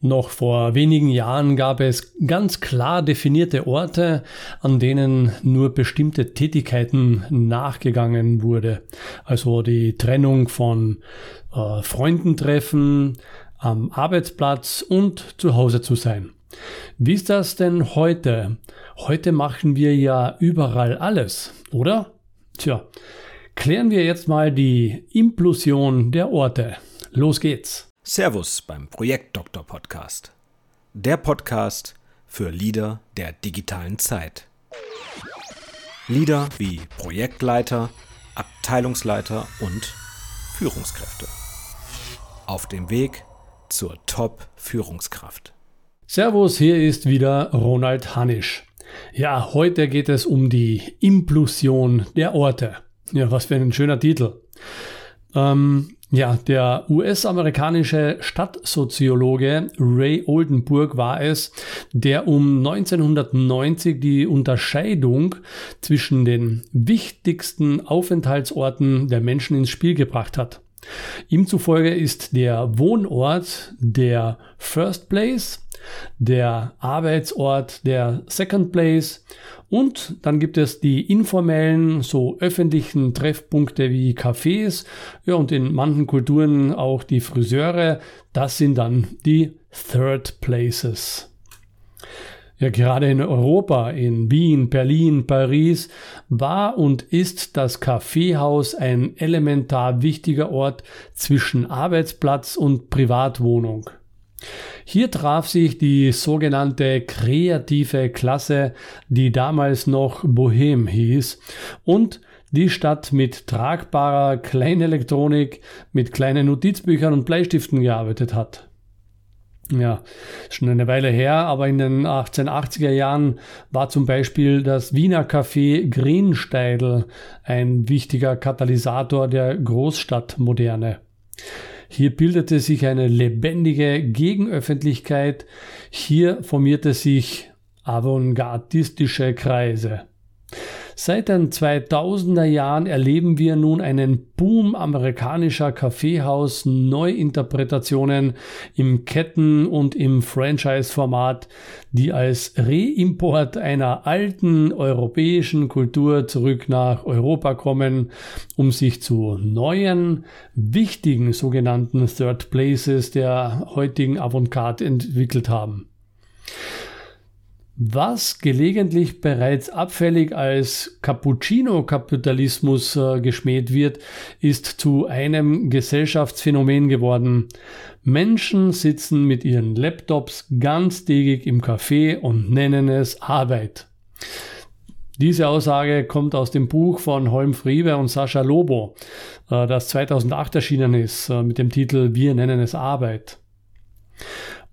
Noch vor wenigen Jahren gab es ganz klar definierte Orte, an denen nur bestimmte Tätigkeiten nachgegangen wurde. Also die Trennung von äh, Freundentreffen, am Arbeitsplatz und zu Hause zu sein. Wie ist das denn heute? Heute machen wir ja überall alles, oder? Tja, klären wir jetzt mal die Implosion der Orte. Los geht's. Servus beim Projektdoktor Podcast. Der Podcast für Leader der digitalen Zeit. Leader wie Projektleiter, Abteilungsleiter und Führungskräfte. Auf dem Weg zur Top-Führungskraft. Servus, hier ist wieder Ronald Hanisch. Ja, heute geht es um die Implosion der Orte. Ja, was für ein schöner Titel. Ähm, ja, der US-amerikanische Stadtsoziologe Ray Oldenburg war es, der um 1990 die Unterscheidung zwischen den wichtigsten Aufenthaltsorten der Menschen ins Spiel gebracht hat. Ihm zufolge ist der Wohnort der First Place, der Arbeitsort der Second Place und dann gibt es die informellen, so öffentlichen Treffpunkte wie Cafés ja, und in manchen Kulturen auch die Friseure. Das sind dann die Third Places. Ja, gerade in Europa, in Wien, Berlin, Paris, war und ist das Kaffeehaus ein elementar wichtiger Ort zwischen Arbeitsplatz und Privatwohnung. Hier traf sich die sogenannte kreative Klasse, die damals noch Bohem hieß, und die Stadt mit tragbarer Kleinelektronik, mit kleinen Notizbüchern und Bleistiften gearbeitet hat. Ja, schon eine Weile her, aber in den 1880er Jahren war zum Beispiel das Wiener Café Greensteidl ein wichtiger Katalysator der Großstadtmoderne. Hier bildete sich eine lebendige Gegenöffentlichkeit. Hier formierte sich avantgardistische Kreise. Seit den 2000er Jahren erleben wir nun einen Boom amerikanischer Kaffeehaus-Neuinterpretationen im Ketten- und im Franchise-Format, die als Reimport einer alten europäischen Kultur zurück nach Europa kommen, um sich zu neuen, wichtigen sogenannten Third Places der heutigen Avantgarde entwickelt haben. Was gelegentlich bereits abfällig als Cappuccino-Kapitalismus äh, geschmäht wird, ist zu einem Gesellschaftsphänomen geworden. Menschen sitzen mit ihren Laptops ganztägig im Café und nennen es Arbeit. Diese Aussage kommt aus dem Buch von Holm Friebe und Sascha Lobo, äh, das 2008 erschienen ist, äh, mit dem Titel Wir nennen es Arbeit.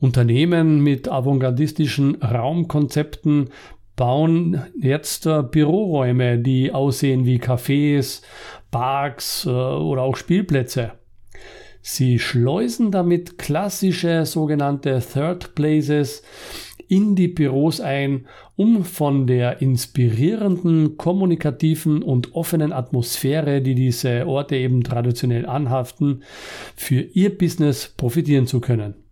Unternehmen mit avantgardistischen Raumkonzepten bauen jetzt äh, Büroräume, die aussehen wie Cafés, Parks äh, oder auch Spielplätze. Sie schleusen damit klassische sogenannte Third Places in die Büros ein, um von der inspirierenden, kommunikativen und offenen Atmosphäre, die diese Orte eben traditionell anhaften, für ihr Business profitieren zu können.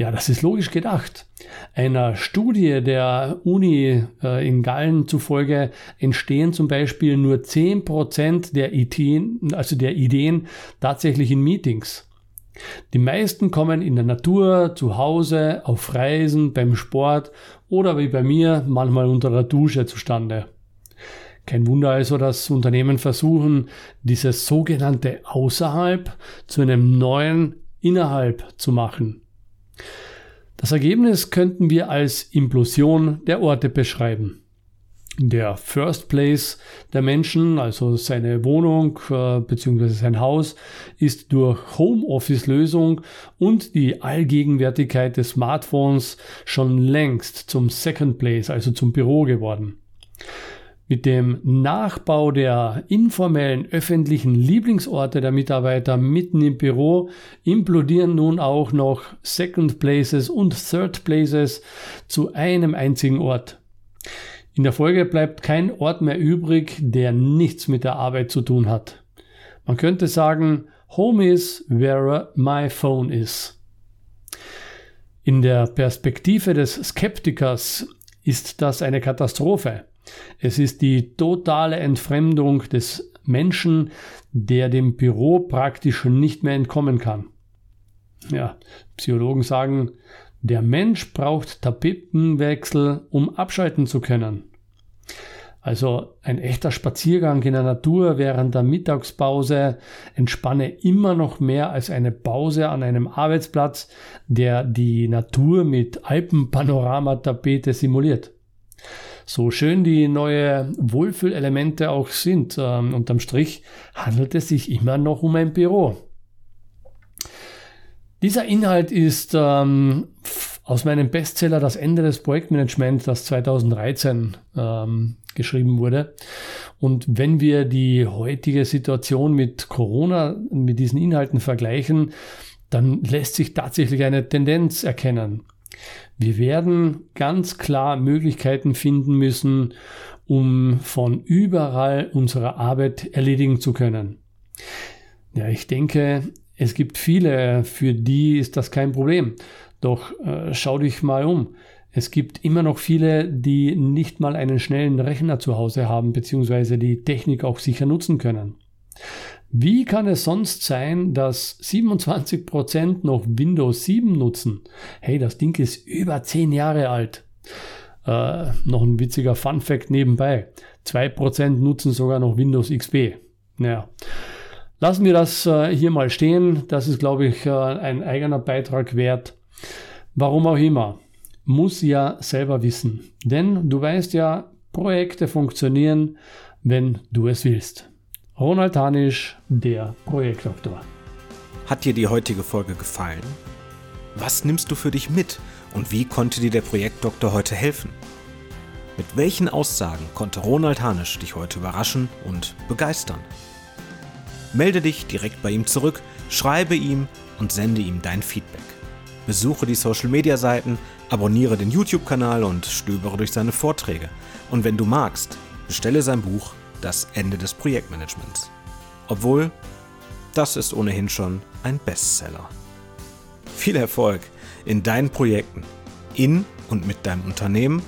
Ja, das ist logisch gedacht. Einer Studie der Uni äh, in Gallen zufolge entstehen zum Beispiel nur 10% der Ideen, also der Ideen tatsächlich in Meetings. Die meisten kommen in der Natur, zu Hause, auf Reisen, beim Sport oder wie bei mir manchmal unter der Dusche zustande. Kein Wunder also, dass Unternehmen versuchen, dieses sogenannte Außerhalb zu einem neuen Innerhalb zu machen. Das Ergebnis könnten wir als Implosion der Orte beschreiben. Der First Place der Menschen, also seine Wohnung äh, bzw. sein Haus, ist durch Homeoffice-Lösung und die Allgegenwärtigkeit des Smartphones schon längst zum Second Place, also zum Büro geworden. Mit dem Nachbau der informellen öffentlichen Lieblingsorte der Mitarbeiter mitten im Büro implodieren nun auch noch Second Places und Third Places zu einem einzigen Ort. In der Folge bleibt kein Ort mehr übrig, der nichts mit der Arbeit zu tun hat. Man könnte sagen, Home is where my phone is. In der Perspektive des Skeptikers ist das eine Katastrophe. Es ist die totale Entfremdung des Menschen, der dem Büro praktisch nicht mehr entkommen kann. Ja, Psychologen sagen, der Mensch braucht Tapetenwechsel, um abschalten zu können. Also ein echter Spaziergang in der Natur während der Mittagspause entspanne immer noch mehr als eine Pause an einem Arbeitsplatz, der die Natur mit Alpenpanoramatapete simuliert. So schön die neue Wohlfühlelemente auch sind, ähm, unterm Strich handelt es sich immer noch um ein Büro. Dieser Inhalt ist ähm, aus meinem Bestseller Das Ende des Projektmanagements, das 2013 ähm, geschrieben wurde. Und wenn wir die heutige Situation mit Corona, mit diesen Inhalten vergleichen, dann lässt sich tatsächlich eine Tendenz erkennen. Wir werden ganz klar Möglichkeiten finden müssen, um von überall unsere Arbeit erledigen zu können. Ja, ich denke, es gibt viele, für die ist das kein Problem. Doch äh, schau dich mal um. Es gibt immer noch viele, die nicht mal einen schnellen Rechner zu Hause haben, beziehungsweise die Technik auch sicher nutzen können. Wie kann es sonst sein, dass 27% noch Windows 7 nutzen? Hey, das Ding ist über 10 Jahre alt. Äh, noch ein witziger Fun Fact nebenbei. 2% nutzen sogar noch Windows XP. Naja. Lassen wir das äh, hier mal stehen. Das ist, glaube ich, äh, ein eigener Beitrag wert. Warum auch immer. Muss ja selber wissen. Denn du weißt ja, Projekte funktionieren, wenn du es willst. Ronald Hanisch, der Projektdoktor. Hat dir die heutige Folge gefallen? Was nimmst du für dich mit und wie konnte dir der Projektdoktor heute helfen? Mit welchen Aussagen konnte Ronald Hanisch dich heute überraschen und begeistern? Melde dich direkt bei ihm zurück, schreibe ihm und sende ihm dein Feedback. Besuche die Social-Media-Seiten, abonniere den YouTube-Kanal und stöbere durch seine Vorträge. Und wenn du magst, bestelle sein Buch Das Ende des Projektmanagements. Obwohl, das ist ohnehin schon ein Bestseller. Viel Erfolg in deinen Projekten, in und mit deinem Unternehmen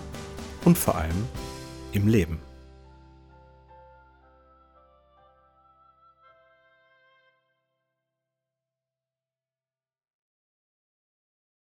und vor allem im Leben.